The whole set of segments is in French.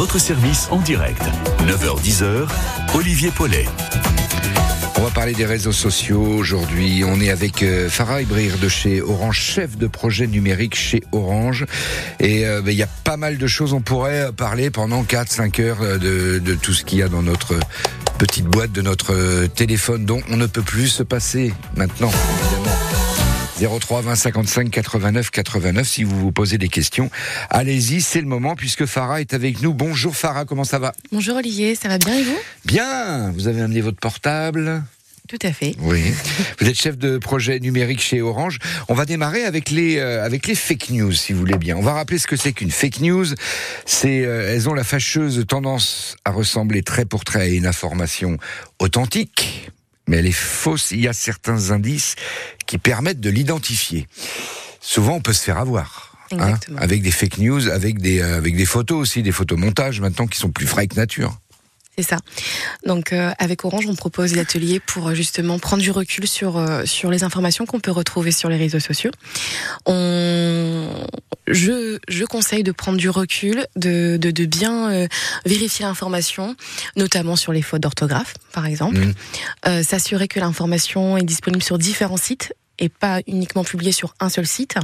votre service en direct. 9h-10h, Olivier Paulet. On va parler des réseaux sociaux aujourd'hui. On est avec euh, Farah Ibrir de chez Orange, chef de projet numérique chez Orange. Et euh, ben, il y a pas mal de choses. On pourrait parler pendant 4-5 heures euh, de, tout ce qu'il y a dans notre petite boîte de notre téléphone dont on ne peut plus se passer maintenant. 03 20 55 89 89 si vous vous posez des questions. Allez-y, c'est le moment puisque Farah est avec nous. Bonjour Farah, comment ça va Bonjour Olivier, ça va bien et vous Bien, vous avez amené votre portable tout à fait. Oui. Vous êtes chef de projet numérique chez Orange. On va démarrer avec les euh, avec les fake news, si vous voulez bien. On va rappeler ce que c'est qu'une fake news. C'est euh, elles ont la fâcheuse tendance à ressembler trait pour trait à une information authentique, mais elle est fausse. Il y a certains indices qui permettent de l'identifier. Souvent, on peut se faire avoir. Hein, avec des fake news, avec des, euh, avec des photos aussi, des photomontages maintenant qui sont plus frais que nature. C'est ça. Donc euh, avec Orange, on propose des ateliers pour euh, justement prendre du recul sur sur les informations qu'on peut retrouver sur les réseaux sociaux. On je, je conseille de prendre du recul, de, de, de bien vérifier l'information, notamment sur les fautes d'orthographe, par exemple. Mmh. S'assurer que l'information est disponible sur différents sites et pas uniquement publié sur un seul site.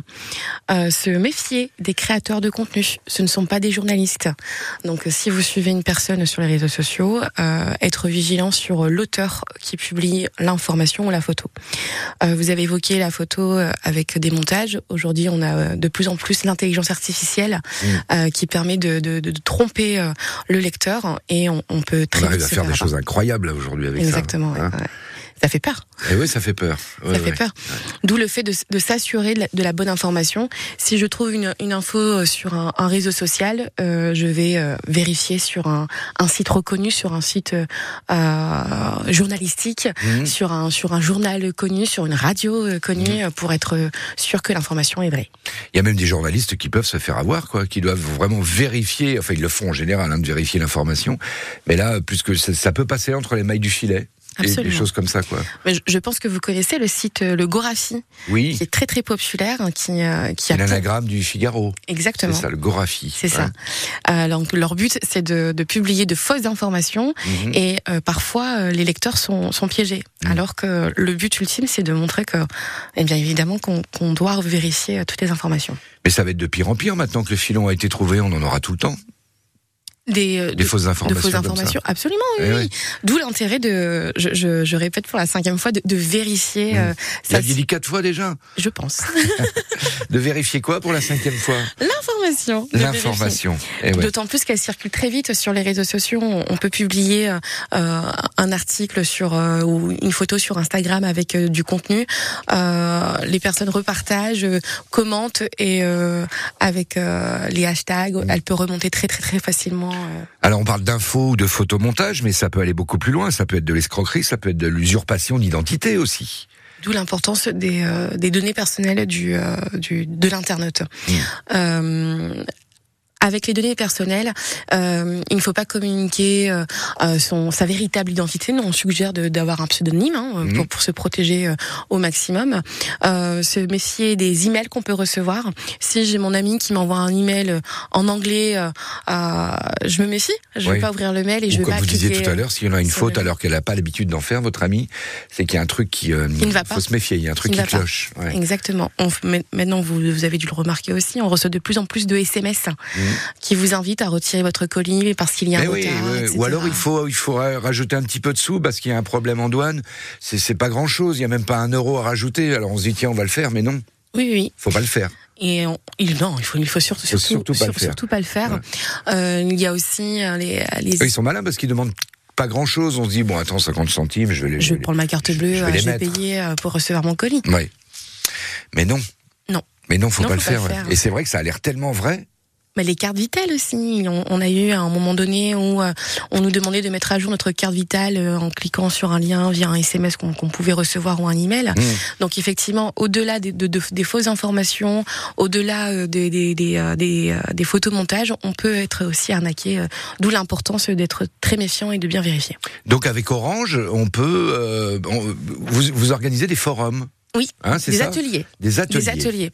Euh, se méfier des créateurs de contenu. Ce ne sont pas des journalistes. Donc, euh, si vous suivez une personne sur les réseaux sociaux, euh, être vigilant sur l'auteur qui publie l'information ou la photo. Euh, vous avez évoqué la photo avec des montages. Aujourd'hui, on a de plus en plus l'intelligence artificielle mmh. qui permet de, de, de, tromper le lecteur et on, on peut très on arrive à faire des choses incroyables aujourd'hui avec Exactement, ça. Exactement. Hein ça fait peur. Et eh oui, ça fait peur. ça fait peur. D'où le fait de, de s'assurer de, de, la bonne information. Si je trouve une, une info euh, sur un, un réseau social, euh, je vais euh, vérifier sur un, un, site reconnu, sur un site euh, journalistique, mmh. sur un sur un journal connu, sur une radio connue, mmh. pour être sûr que l'information est vraie. Il y a même des journalistes qui peuvent se faire avoir, quoi, qui doivent vraiment vérifier. Enfin, ils le font en général, hein, de vérifier l'information. Mais là, puisque ça, ça peut passer entre les mailles du filet. Absolument. des choses comme ça, quoi. je pense que vous connaissez le site euh, Le Gorafi, oui. qui est très très populaire, hein, qui euh, qui a l'anagramme du Figaro. Exactement. C'est ça, le Gorafi. C'est ça. Euh, donc leur but, c'est de, de, publier de fausses informations mhm. et parfois les lecteurs sont, sont piégés, mhm. alors que le but ultime, c'est de montrer que, eh bien évidemment, qu'on qu doit vérifier toutes les informations. Mais ça va être de pire en pire maintenant que le filon a été trouvé, on en aura tout le temps. Des, euh, des, fausses informations. De fausses informations, absolument, oui. Eh oui. D'où l'intérêt de, je, je, je, répète pour la cinquième fois, de, de vérifier. Mmh. Euh, ça dit quatre fois déjà. Je pense. de vérifier quoi pour la cinquième fois? L'information. L'information. Eh ouais. D'autant plus qu'elle circule très vite sur les réseaux sociaux. On peut publier euh, un article sur euh, ou une photo sur Instagram avec euh, du contenu. Euh, les personnes repartagent, commentent et avec les hashtags, mmh. elle peut remonter très très très facilement euh. Alors on parle d'infos ou de photomontage, mais ça peut aller beaucoup plus loin. Ça peut être de l'escroquerie, ça peut être de l'usurpation d'identité aussi. D'où l'importance des, euh, des, données personnelles du, euh, du de l'internaute. Mmh. Euh, avec les données personnelles, euh, il ne faut pas communiquer euh, euh son, sa véritable identité. Nous, on suggère d'avoir un pseudonyme hein, mmh. pour, pour, se protéger euh, au maximum. Euh, se méfier des emails qu'on peut recevoir. Si j'ai mon ami qui m'envoie un email euh, en anglais, je me méfie. Je ne vais pas ouvrir le mail et je vais comme pas. Comme vous disiez tout à l'heure, s'il y en a une faute alors qu'elle n'a pas l'habitude d'en faire, votre ami, c'est qu'il y a un truc qui, il ne va pas. faut se méfier. Il y a un truc qui, qui cloche. Ouais. Exactement. On, maintenant, vous, vous, avez dû le remarquer aussi, on reçoit de plus en plus de SMS. Mmh qui vous invite à retirer votre colis parce qu'il y a un eh retard, oui, Ou alors il faut il faut rajouter un petit peu de sous parce qu'il y a un problème en douane. C'est c'est pas grand chose. Il y a même pas un euro à rajouter. Alors on se dit tiens on va le faire, mais non. Oui oui. Faut pas le faire. Et on, il, non, il faut, il faut surtout, faut surtout, pas, le faire. surtout pas le faire. Ouais. Euh, il y a aussi euh, les, les... Ils sont malins parce qu'ils demandent pas grand chose. On se dit, bon, attends, 50 centimes, je vais les. Je vais prendre ma carte bleue, je vais, je vais payer euh, pour recevoir mon colis. Oui. Mais non. Non. Mais non, faut non, pas, faut le, pas faire, le faire. Et c'est vrai que ça a l'air tellement vrai. Mais les cartes vitales aussi. On, on, a eu à un moment donné où euh, on nous demandait de mettre à jour notre carte vitale euh, en cliquant sur un lien via un SMS qu'on qu pouvait recevoir ou un email. Mmh. Donc effectivement, au-delà des, de, de, des, fausses informations, au-delà euh, des, des, des, des, photomontages, on peut être aussi arnaqué. D'où l'importance d'être très méfiant et de bien vérifier. Donc avec Orange, on peut, on, vous, vous organisez des forums oui, hein, des, ateliers. des, ateliers. des ateliers.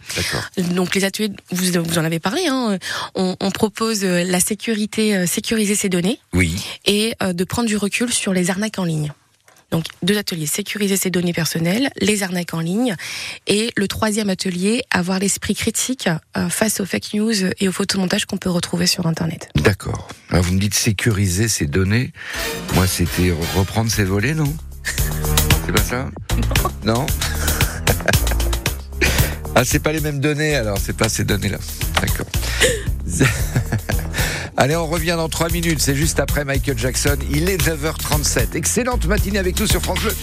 Donc les ateliers, vous, vous en avez parlé, hein. on, propose euh, la sécurité, euh, sécuriser ses données oui. et euh, de prendre du recul sur les arnaques en ligne. Donc deux ateliers, sécuriser ses données personnelles, les arnaques en ligne, et le troisième atelier, avoir l'esprit critique face aux fake news et aux photomontages qu'on peut retrouver sur Internet. D'accord. Ah, vous me dites sécuriser ses données, moi c'était reprendre ses volets, non? C'est pas ça? Non, non? ah, c'est pas les mêmes données, alors c'est pas ces données-là. D'accord. Allez, on revient dans 3 minutes, c'est juste après Michael Jackson. Il est 9h37. Excellente matinée avec nous sur France Bleu.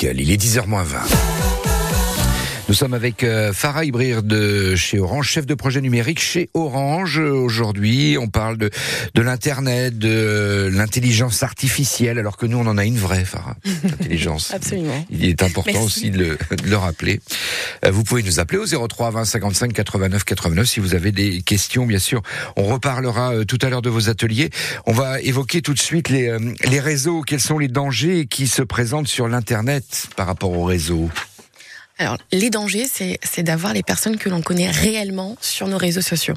Il est 10h20. Nous sommes avec euh, Farah Ibrir de chez Orange, chef de projet numérique chez Orange. Aujourd'hui, on parle de, de l'Internet, de l'intelligence artificielle, alors que nous, on en a une vraie, Farah, l'intelligence. Absolument. Il est important Merci. aussi de le, de le rappeler. Euh, Vous pouvez nous appeler au 03 20 55 89 89 si vous avez des questions, bien sûr. On reparlera euh, tout à l'heure de vos ateliers. On va évoquer tout de suite les, euh, les réseaux. Quels sont les dangers qui se présentent sur l'Internet par rapport aux réseaux Alors, les dangers, c'est d'avoir les personnes que l'on connaît réellement sur nos réseaux sociaux.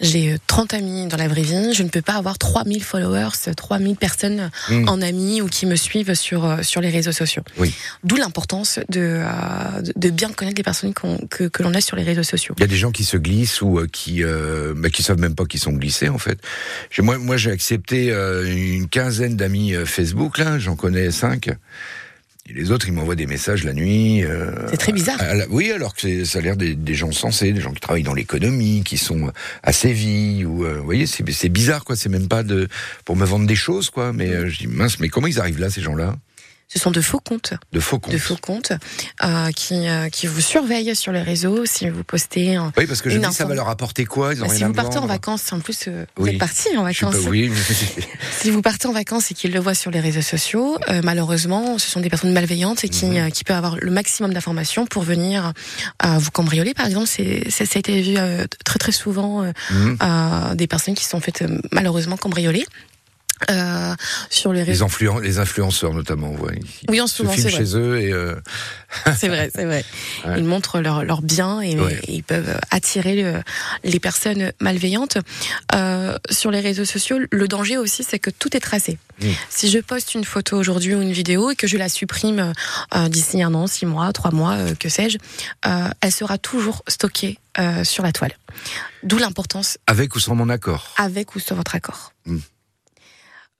J'ai euh, 30 amis dans la vraie vie, je ne peux pas avoir 3000 followers, 3000 personnes Mm. en amis ou qui me suivent sur, euh, sur les réseaux sociaux. Oui. D'où l'importance de, euh, de- bien connaître les personnes que, que l'on a sur les réseaux sociaux. Il y a des gens qui se glissent ou euh, qui euh, bah, qui savent même pas qu'ils sont glissés en fait. Moi, moi j'ai accepté euh, une quinzaine d'amis euh, Facebook là, j'en connais cinq. Et les autres, ils m'envoient des messages la nuit. euh, C'est très bizarre. à oui, alors que ça a l'air des, des gens sensés, des gens qui travaillent dans l'économie, qui sont à Séville ou euh, vous voyez, c'est c'est bizarre quoi. C'est même pas de pour me vendre des choses quoi. Mais euh, je dis mince, mais comment ils arrivent là ces gens-là? Ce sont de faux comptes. De faux comptes. de faux comptes euh, qui, euh, qui vous surveillent sur les réseaux si vous postez. un- Oui, parce que je me dis ça va leur apporter quoi? Ils ont Bah, si vous partez en vacances, en plus, euh, vous êtes parti en vacances. pas, oui, mais- Si vous partez en vacances et qu'ils le voient sur les réseaux sociaux, euh, malheureusement, ce sont des personnes malveillantes et qui, Mhm. euh, qui peuvent avoir le maximum d'informations pour venir euh, vous cambrioler. Par exemple, c'est, ça a été vu euh, très très souvent euh, Mhm. des personnes qui sont faites euh, malheureusement cambrioler. Euh, sur les Les, réseaux. influen- les influenceurs notamment, ouais. Ils Oui, en ce moment, c'est vrai. chez eux et euh, C'est vrai, c'est vrai. Ouais. Ils montrent leurs leurs biens et, Ouais. et ils peuvent attirer le- les personnes malveillantes. Euh, sur les réseaux sociaux, le danger aussi, c'est que tout est tracé. Mm. Si je poste une photo aujourd'hui ou une vidéo et que je la supprime euh, d'ici un an, six mois, trois mois, euh, que sais-je, euh, elle sera toujours stockée sur la toile. D'où l'importance avec ou sans mon accord. avec ou sans votre accord. Mm.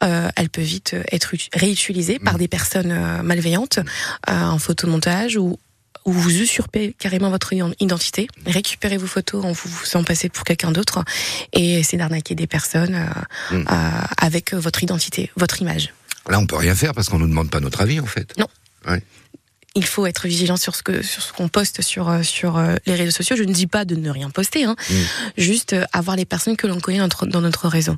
Euh, elle peut vite être ut- réutilisée Mm. par des personnes euh, malveillantes euh, en photomontage ou ou vous usurpez carrément votre ident- identité, récupérez vos photos en vous faisant passer pour quelqu'un d'autre et essayez d'arnaquer des personnes euh, Mm. avec votre identité, votre image. Là, on peut rien faire parce qu'on nous demande pas notre avis en fait. Il faut être vigilant sur ce que sur ce qu'on poste sur euh, sur euh, les réseaux sociaux. Je ne dis pas de ne rien poster, hein. Juste euh, avoir les personnes que l'on connaît dans notre, dans notre réseau.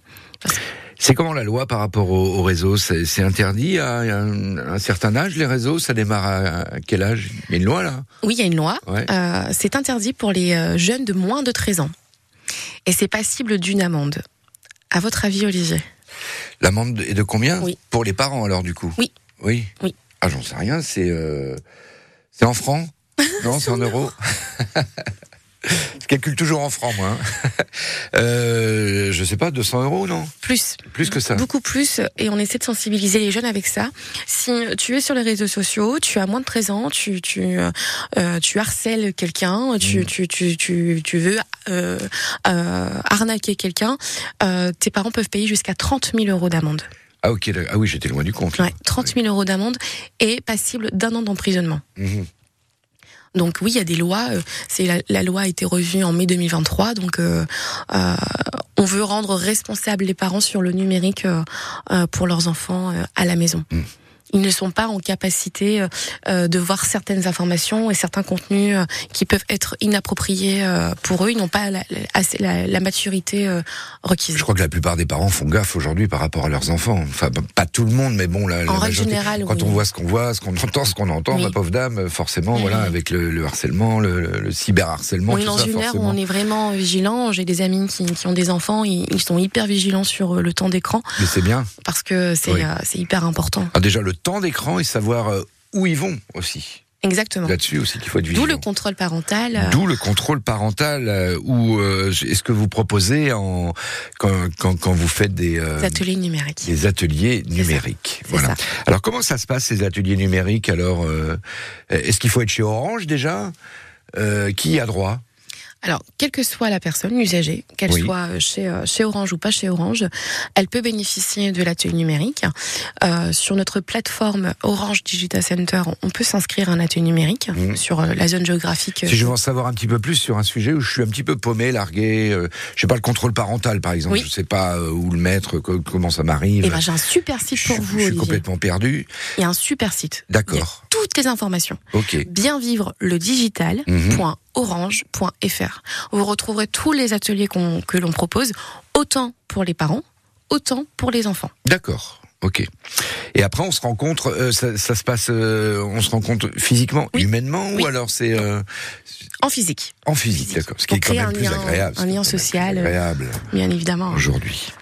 C'est comment la loi par rapport au, au réseau? C'est interdit à un, un certain âge les réseaux? Ça démarre à, quel âge? Il y a une loi là Oui, il y a une loi. Ouais. Euh, c'est interdit pour les jeunes de moins de 13 ans. Et c'est passible d'une amende. À votre avis, Olivier? L'amende est de combien? Oui. Pour les parents alors du coup? Oui. Oui. Oui. Ah j'en sais rien. C'est euh, c'est en francs Non, c'est en euros. Je calcule toujours en francs moi. hein. euh, je sais pas, 200 euros non? Plus, Plus que ça. beaucoup plus. Et on essaie de sensibiliser les jeunes avec ça. Si tu es sur les réseaux sociaux, tu as moins de 13 ans, tu, tu, euh, tu harcèles quelqu'un, tu, Mm. tu, tu, tu, tu veux euh, euh, arnaquer quelqu'un, euh, tes parents peuvent payer jusqu'à 30 000 euros d'amende. Ah ok. Ah oui, j'étais loin du compte. là. Ouais, 30 000 euros d'amende et passible d'un an d'emprisonnement. Mhm. Donc oui, il y a des lois. euh, C'est la, la loi a été revue en mai 2023. Donc euh, euh, on veut rendre responsables les parents sur le numérique euh, pour leurs enfants à la maison. Mm. Ils ne sont pas en capacité euh, euh, de voir certaines informations et certains contenus euh, qui peuvent être inappropriés euh, pour eux. Ils n'ont pas la, la- la- la maturité euh, requise. Je crois que la plupart des parents font gaffe aujourd'hui par rapport à leurs enfants. Enfin, pas tout le monde, mais bon, la, la En majorité. générale, Quand oui. on voit ce qu'on voit, ce qu'on entend, ce qu'on entend, Oui. ma pauvre dame, forcément, Oui, voilà, avec le, le harcèlement, le, le, le cyberharcèlement, On est dans ça, une ère où on est vraiment vigilant. J'ai des amis qui, qui ont des enfants, ils, ils sont hyper vigilants sur le temps d'écran Mais c'est bien. parce que c'est euh, c'est hyper important. Ah, déjà, le temps d'écran et savoir euh, où ils vont aussi. Exactement. Là-dessus aussi qu'il faut être D'où le contrôle parental. euh, D'où le contrôle parental, euh, ou euh, est-ce que vous proposez en quand, quand, quand vous faites des, des ateliers numériques. des ateliers numériques Voilà. ça. Alors comment ça se passe ces ateliers numériques? Alors est-ce qu'il faut être chez Orange déjà? Qui a droit? Alors, quelle que soit la personne, l'usager, qu'elle Oui. soit chez, euh, chez Orange ou pas chez Orange, elle peut bénéficier de l'atelier numérique. Euh, sur notre plateforme Orange Digital Center, on peut s'inscrire à un atelier numérique Mhm. sur euh, la zone géographique. Si je veux en savoir un petit peu plus sur un sujet où je suis un petit peu paumé, largué, euh, je sais pas le contrôle parental par exemple, Oui. je sais pas euh, où le mettre, co- comment ça m'arrive. Eh ben, j'ai un super site pour vous, je suis Olivier. complètement perdu. Il y a un super site. D'accord. toutes les informations. Ok. Bien vivre le digital. Mhm. orange.fr. Vous retrouverez tous les ateliers que l'on propose, autant pour les parents, autant pour les enfants. D'accord. Ok. Et après, on se rencontre. euh, ça, ça se passe. euh, on se rencontre physiquement, Oui. humainement, Oui. ou alors c'est euh, En physique, en physique, Physique. d'accord. Ce qui est quand même un plus lien- agréable. un lien social, Agréable bien évidemment. aujourd'hui.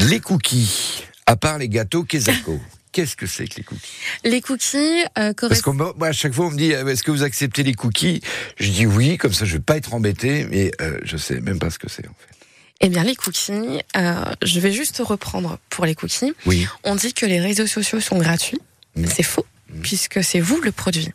Les cookies. À part les gâteaux, Kezako. Qu'est-ce que c'est que les cookies? Les cookies euh, Parce qu'on moi à chaque fois on me dit euh, est-ce que vous acceptez les cookies? Je dis oui, comme ça je vais pas être embêté, mais euh, je sais même pas ce que c'est en fait. Eh bien, les cookies, euh, je vais juste reprendre pour les cookies. Oui. On dit que les réseaux sociaux sont gratuits. Mm. C'est faux, puisque c'est vous le produit.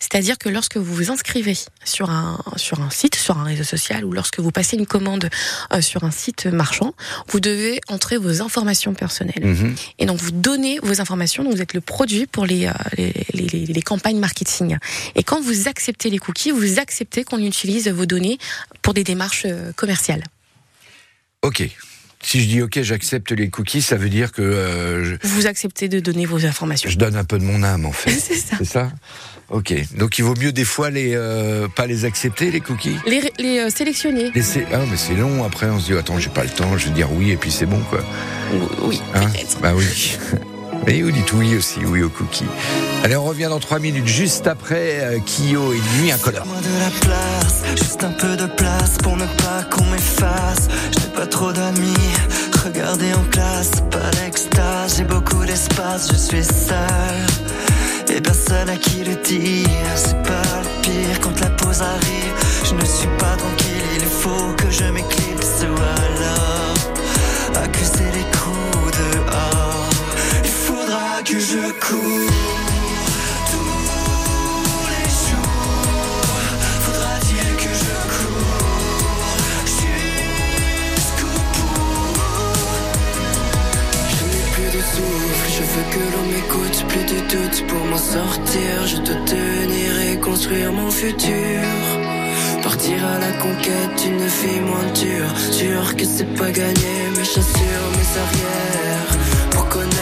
C'est-à-dire que lorsque vous vous inscrivez sur un, sur un site, sur un réseau social, ou lorsque vous passez une commande euh, sur un site marchand, vous devez entrer vos informations personnelles. Mhm. Et donc, vous donnez vos informations, donc vous êtes le produit pour les, euh, les, les, les- les campagnes marketing. Et quand vous acceptez les cookies, vous acceptez qu'on utilise vos données pour des démarches euh, commerciales. Ok. Si je dis ok, j'accepte les cookies, ça veut dire que euh, je, Vous acceptez de donner vos informations. je donne un peu de mon âme en fait. C'est ça. C'est ça? Ok. Donc il vaut mieux des fois les euh, pas les accepter les cookies? Les, les euh, sélectionner. Laisser ah mais c'est long après on se dit attends j'ai pas le temps je vais dire oui et puis c'est bon quoi. Oui, Hein? bah oui. Et vous dites oui aussi, oui aux cookies. Allez, on revient dans trois minutes, juste après euh, Kyo et Nuit Incolore. Moi de la place, juste un peu de place pour ne pas qu'on m'efface. Je n'ai pas trop d'amis, regardez en classe, pas l'extase. J'ai beaucoup d'espace, je suis seul. Et personne à qui le dire, c'est pas le pire quand la pause arrive. Je ne suis pas tranquille, il faut que je m'éclipse ou alors accuser les coups que je cours je n'ai plus de souffle, je veux que l'on m'écoute, plus de doute pour m'en sortir. Je dois tenir et construire mon futur. Partir à la conquête d'une vie moins dure. Sûr que c'est pas gagné, mais j'assure mes arrières. Pour connaître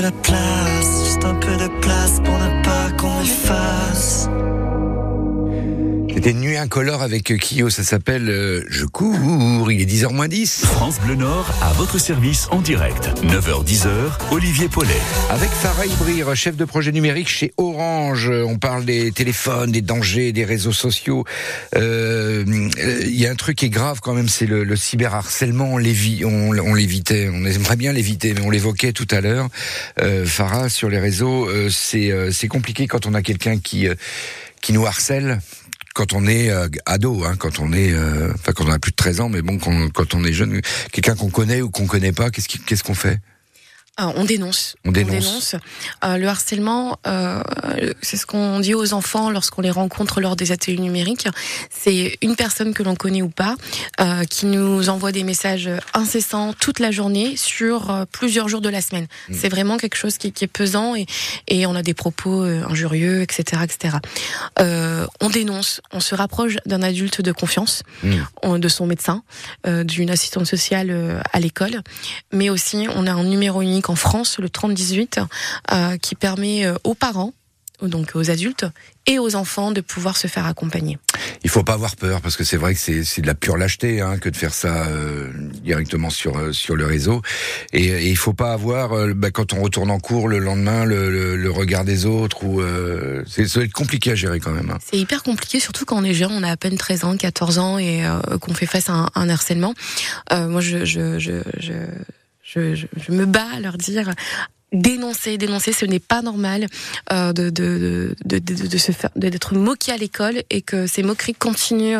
Faites-moi de C'était Nuit Incolore avec Kyo, ça s'appelle euh, Je cours, il est 10h moins 10. France Bleu Nord à votre service en direct. 9h-10h, Olivier Paulet. Avec Farah Ibrir, chef de projet numérique chez Orange, on parle des téléphones, des dangers, des réseaux sociaux. Euh, Il y a un truc qui est grave quand même, c'est le, le cyberharcèlement. On l'évi- on, on l'évitait, on aimerait bien l'éviter, mais on l'évoquait tout à l'heure. Euh, Farah, sur les réseaux, euh, c'est euh, compliqué quand on a quelqu'un qui euh, qui nous harcèle. Quand on est euh, ado, hein, quand on est, euh, enfin quand on a plus de 13 ans, mais bon, quand, quand on est jeune, quelqu'un qu'on connaît ou qu'on connaît pas, qu'est-ce qui- qu'est-ce qu'on fait? Euh, on dénonce. On dénonce. Euh, le harcèlement, euh, c'est ce qu'on dit aux enfants lorsqu'on les rencontre lors des ateliers numériques. C'est une personne que l'on connaît ou pas euh, qui nous envoie des messages incessants toute la journée sur euh, plusieurs jours de la semaine. Mm. C'est vraiment quelque chose qui, qui est pesant et, et on a des propos euh, injurieux, etc., etc. Euh, on dénonce. On se rapproche d'un adulte de confiance, Mm. de son médecin, d'une assistante sociale à l'école, mais aussi on a un numéro unique en France, le 3018, euh, qui permet euh, aux parents, donc aux adultes et aux enfants de pouvoir se faire accompagner. Il faut pas avoir peur parce que c'est vrai que c'est de la pure lâcheté hein, que de faire ça euh, directement sur euh, sur le réseau et, et il faut pas avoir euh, bah, quand on retourne en cours le lendemain le, le, le regard des autres ou c'est ça va être compliqué à gérer quand même. hein. C'est hyper compliqué, surtout quand on est jeune, on a à peine 13 ans, 14 ans et qu'on fait face à un, un harcèlement. Moi, je, je, je, je, je, je- je me bats à leur dire dénoncer, dénoncer, ce n'est pas normal euh, de, de, de, de, de se faire, d'être moqué à l'école et que ces moqueries continuent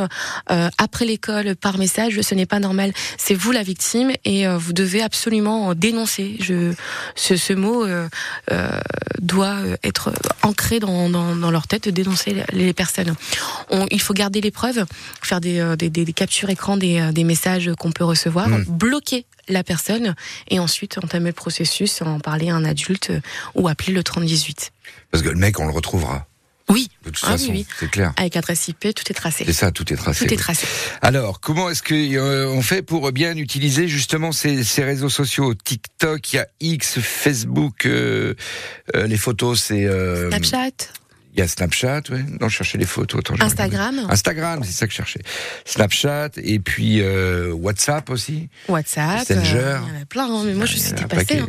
euh, après l'école par message. Ce n'est pas normal. C'est vous la victime et euh, vous devez absolument dénoncer. Je, ce, ce mot euh, euh, doit être ancré dans, dans, dans leur tête de dénoncer les personnes. On, il faut garder les preuves, faire des, euh, des, des, des captures écran des, des messages qu'on peut recevoir, Mm. bloquer la personne et ensuite entamer le processus, en parler à un adulte euh, ou appeler le 3018. Parce que le mec on le retrouvera Oui, de toute Ah oui, façon oui. c'est clair. avec adresse IP, tout est tracé. C'est ça tout est tracé. Tout est oui. tracé. Alors, comment est-ce que euh, on fait pour bien utiliser justement ces, ces réseaux sociaux? TikTok, il y a X, Facebook, euh, euh, les photos, c'est euh, Snapchat, il y a Snapchat, ouais. Non, je cherchais les photos. Attends, je. Instagram, Instagram, c'est ça que je cherchais. Snapchat et puis euh, WhatsApp aussi. WhatsApp. Messenger. euh, il y en a plein, hein, mais moi je y en suis dépassée. hein.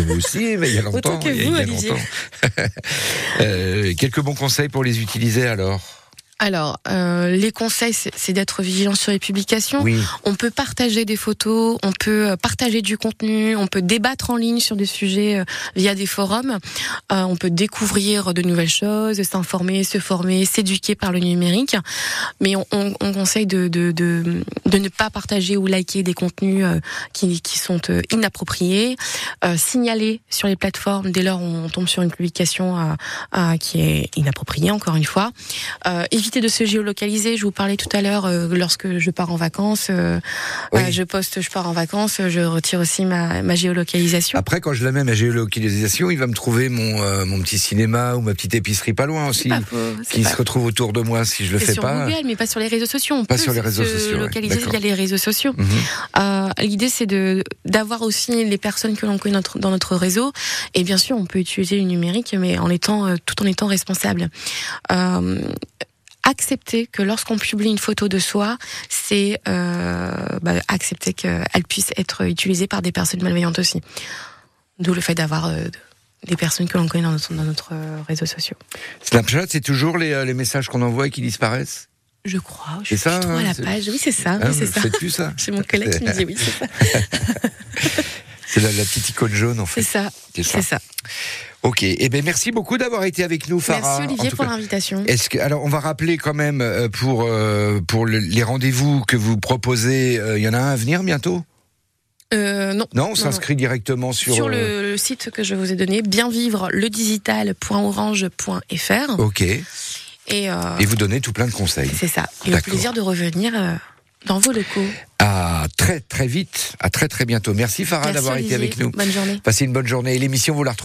Moi aussi, mais il y a longtemps. Autant que il y a- vous, il y a Olivier. longtemps. Euh, quelques bons conseils pour les utiliser alors? Alors, euh, les conseils, c'est d'être vigilant sur les publications. Oui. On peut partager des photos, on peut euh, partager du contenu, on peut débattre en ligne sur des sujets euh, via des forums, Euh, on peut découvrir de nouvelles choses, s'informer, se former, s'éduquer par le numérique. Mais on, on- on conseille de, de, de, de ne pas partager ou liker des contenus euh, qui, qui sont inappropriés, euh, signaler sur les plateformes dès lors où on tombe sur une publication qui est inappropriée, encore une fois. Éviter de se géolocaliser. Je vous parlais tout à l'heure euh, lorsque je pars en vacances. euh, Oui. euh, je poste, je pars en vacances. Je retire aussi ma, ma géolocalisation. Après, quand je la mets ma géolocalisation, il va me trouver mon mon petit cinéma ou ma petite épicerie pas loin aussi, pas faux, qui pas se retrouve autour de moi si je le fais sur pas. Google, mais pas sur les réseaux sociaux. On Pas peut sur les se- réseaux se sociaux, ouais. localiser D'accord. via les réseaux sociaux. Mhm. L'idée, c'est de d'avoir aussi les personnes que l'on connaît notre- dans notre réseau. Et bien sûr, on peut utiliser le numérique, mais en étant tout en étant responsable. Euh, accepter que lorsqu'on publie une photo de soi, c'est euh, bah, accepter qu'elle puisse être utilisée par des personnes malveillantes aussi. D'où le fait d'avoir euh, des personnes que l'on connaît dans notre, dans notre euh, réseaux sociaux. Snapchat, c'est toujours les, les messages qu'on envoie et qui disparaissent? Je crois. Je C'est suis ça, trop à la c'est- page. Oui, c'est ça. Hein, Ah oui, c'est ça. plus ça. J'ai mon collègue qui me dit oui, c'est ça. C'est la, la petite icône jaune en fait. C'est ça. C'est ça. Ok. Eh ben merci beaucoup d'avoir été avec nous, Farah. Merci Olivier pour l'invitation. Est-ce que alors on va rappeler quand même euh, pour euh, pour le- les rendez-vous que vous proposez, euh, il y en a un à venir bientôt? Euh, non. Non, on s'inscrit directement sur. Sur, le, le site que je vous ai donné, bienvivre-le-digital.orange.fr. Ok. Et, Et vous donnez tout plein de conseils. c'est ça. Et au plaisir de revenir dans vos locaux. À très très vite, à très très bientôt. Merci Farah d'avoir été avec nous. Bonne journée. Passez une bonne journée. Et l'émission vous la retrouvez